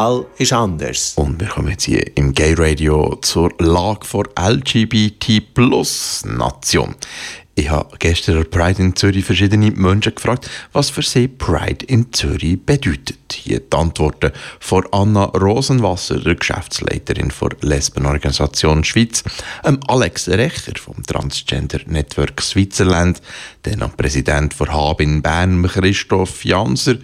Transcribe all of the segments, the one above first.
Fall ist anders. Und wir kommen jetzt hier im Gay Radio zur Lage vor LGBT Plus Nation. Ich habe gestern an Pride in Zürich verschiedene Menschen gefragt, was für sie Pride in Zürich bedeutet. Hier die Antworten von Anna Rosenwasser, der Geschäftsleiterin der Lesbenorganisation Schweiz, Alex Recher vom Transgender Network Switzerland, dann am Präsident von Hab in Bern, Christoph Janser,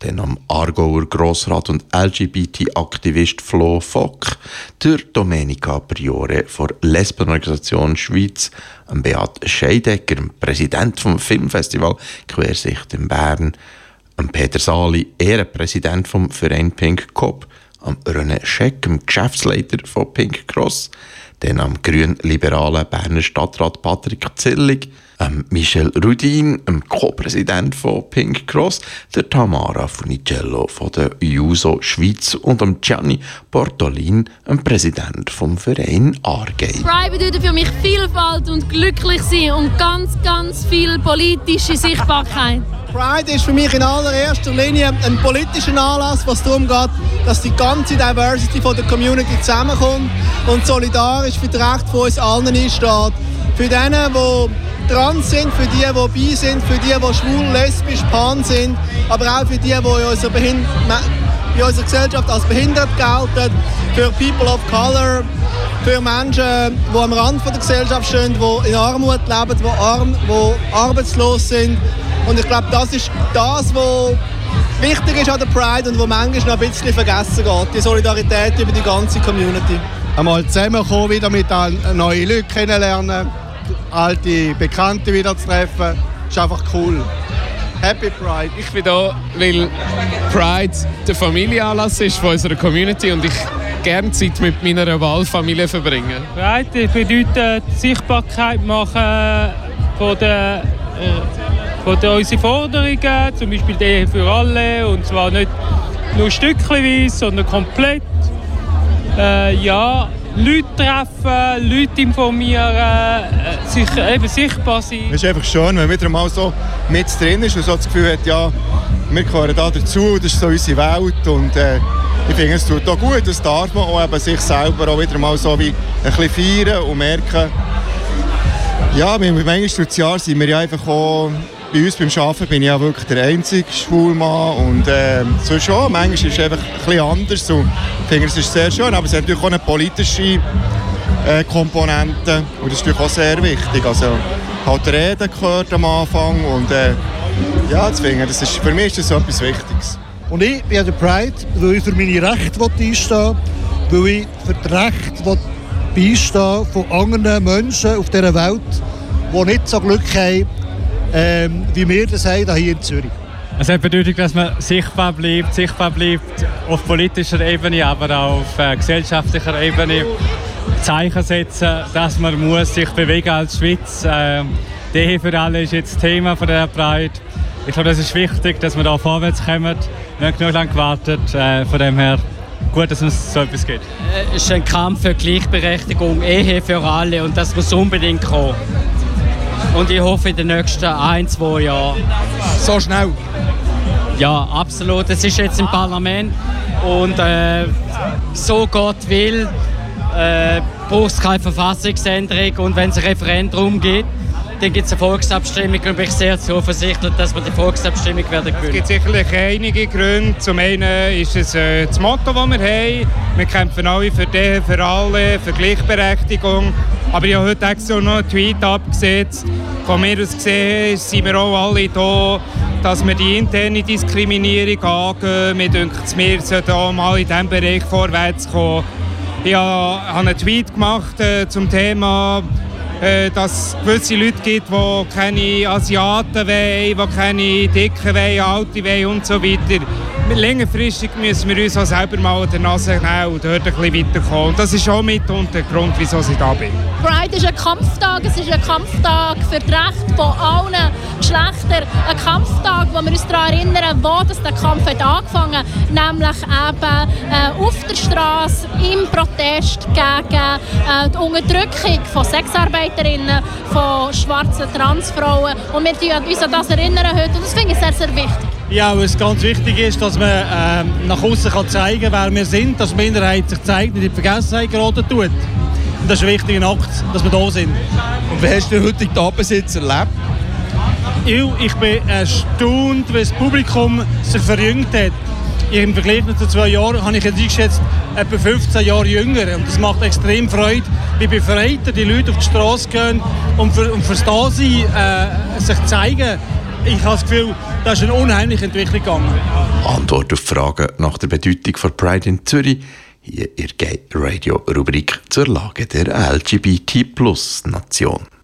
dann am Aargauer Grossrat und LGBT-Aktivist Flo Fock, der Domenica Priore von Lesbenorganisation Schweiz, am Beat Scheidecker, dem Präsident vom Filmfestival Quersicht in Bern, am Peter Sali, Ehrenpräsident vom Verein Pink Cop, am René Scheck, dem Geschäftsleiter von Pink Cross, dann am grün-liberalen Berner Stadtrat Patrick Zillig, ähm, Michel Rudin, dem Co-Präsident von Pink Cross, der Tamara Funicello von der Juso Schweiz und dem Gianni Portolin, dem Präsident vom Verein Argei. Pride bedeutet für mich Vielfalt und glücklich sein und ganz, ganz viel politische Sichtbarkeit. Pride ist für mich in allererster Linie ein politischer Anlass, was darum geht, dass die ganze Diversity von der Community zusammenkommt und solidarisch für das Recht von uns allen einsteht. Für diejenigen, die trans sind, für die, die bi sind, für die, die schwul, lesbisch, pan sind, aber auch für die, die in unserer, Behind in unserer Gesellschaft als behindert gelten, für People of Color, für Menschen, die am Rand der Gesellschaft stehen, die in Armut leben, die, arm, die arbeitslos sind. Und ich glaube, das ist das, was wichtig ist an der Pride und wo manchmal noch ein bisschen vergessen geht. Die Solidarität über die ganze Community. Einmal zusammenkommen, wieder mit neuen Leuten kennenlernen alte Bekannte wieder zu treffen. Ist einfach cool. Happy Pride. Ich bin da, weil Pride der Familienanlass ist von unserer Community und ich gerne Zeit mit meiner Wahlfamilie verbringen. Pride bedeutet Sichtbarkeit machen von der, äh, von der unsere Forderungen, zum Beispiel die für alle und zwar nicht nur stückchenweise, sondern komplett. Äh, ja, Leute treffen, Leute informieren, äh, sich, eben sichtbar sein. Es ist einfach schön, wenn man wieder mal so mit drin ist und so das Gefühl hat, ja, wir gehören da dazu, das ist so unsere Welt und äh, ich finde, es tut auch gut, das darf man auch eben sich selber auch wieder mal so wie ein bisschen feiern und merken, ja, manchmal durch das Jahr sind wir ja einfach auch bei uns beim Arbeiten bin ich ja wirklich der einzige Schwulmann und äh, so schon, manchmal ist es einfach ein bisschen anders und ich finde, es ist sehr schön, aber es hat natürlich auch eine politische äh, Komponente und das ist natürlich auch sehr wichtig, also halt Reden gehört am Anfang und äh, ja, deswegen, das ist, für mich ist das so etwas Wichtiges. Und ich bin der Pride, weil ich für meine Rechte einstehen will, weil ich für das Recht beistehen von anderen Menschen auf dieser Welt, die nicht so Glück haben, ähm, wie wir das haben hier in Zürich. Es hat bedeutet, dass man sichtbar bleibt, sichtbar bleibt auf politischer Ebene, aber auch auf äh, gesellschaftlicher Ebene. Zeichen setzen, dass man muss sich bewegen als Schweiz. Äh, die für alle ist jetzt Thema von der Pride. Ich glaube, das ist wichtig, dass wir da vorwärts kommen. Wir haben genug lange gewartet. Äh, von dem her gut, dass es so etwas gibt. Es ist ein Kampf für Gleichberechtigung, Ehe für alle und das muss unbedingt kommen. Und ich hoffe in den nächsten ein, zwei Jahren. So schnell? Ja, absolut. Es ist jetzt im Parlament und äh, so Gott will, äh, braucht es keine Verfassungsänderung und wenn es ein Referendum gibt, dann gibt es eine Volksabstimmung und ich bin sehr zuversichtlich, dass wir die Volksabstimmung werden gewinnen. Es gibt sicherlich einige Gründe. Zum einen ist es äh, das Motto, das wir haben. Wir kämpfen alle für die, für alle, für Gleichberechtigung. Aber ich habe heute extra noch einen Tweet abgesetzt. Von mir aus gesehen sind wir auch alle da, dass wir die interne Diskriminierung angehen. Mir denkt wir sollten auch mal in diesem Bereich vorwärts kommen. Ich habe einen Tweet gemacht äh, zum Thema dass es gewisse Leute gibt, die keine Asiaten wollen, die keine Dicken wollen, Alte wollen und so weiter. Längerfristig müssen wir uns auch selber mal an der Nase nehmen und dort ein bisschen weiterkommen. Das ist auch mit der Grund, wieso ich da bin. Pride ist ein Kampftag. Es ist ein Kampftag für das Recht von allen Geschlechtern. Ein Kampftag, wo wir uns daran erinnern, wo das der Kampf hat angefangen hat. Nämlich eben äh, auf der Straße im Protest gegen äh, die Unterdrückung von Sexarbeit Mitstreiterinnen von schwarzen Transfrauen. Und wir erinnern uns an das erinnern heute und das finde ich sehr, sehr wichtig. Ja, was ganz wichtig ist, dass man äh, nach außen kann zeigen kann, wer wir sind, dass die Minderheit sich zeigt und in die Vergessenheit geraten tut. Und das ist ein wichtiger Akt, dass wir da sind. Und wie hast du den heutigen Abend jetzt erlebt? Ich, ich bin erstaunt, wie das Publikum sich verjüngt hat. Im Vergleich zu zwei Jahren habe ich jetzt eingeschätzt, etwa 15 Jahre jünger. Und das macht extrem Freude, wie befreiter die Leute auf die Straße gehen und für, und fürs Dasein äh, sich zeigen. Ich habe das Gefühl, da ist eine unheimliche Entwicklung gegangen. Antwort auf Fragen nach der Bedeutung von Pride in Zürich hier der Gay Radio Rubrik zur Lage der LGBT-Plus-Nation.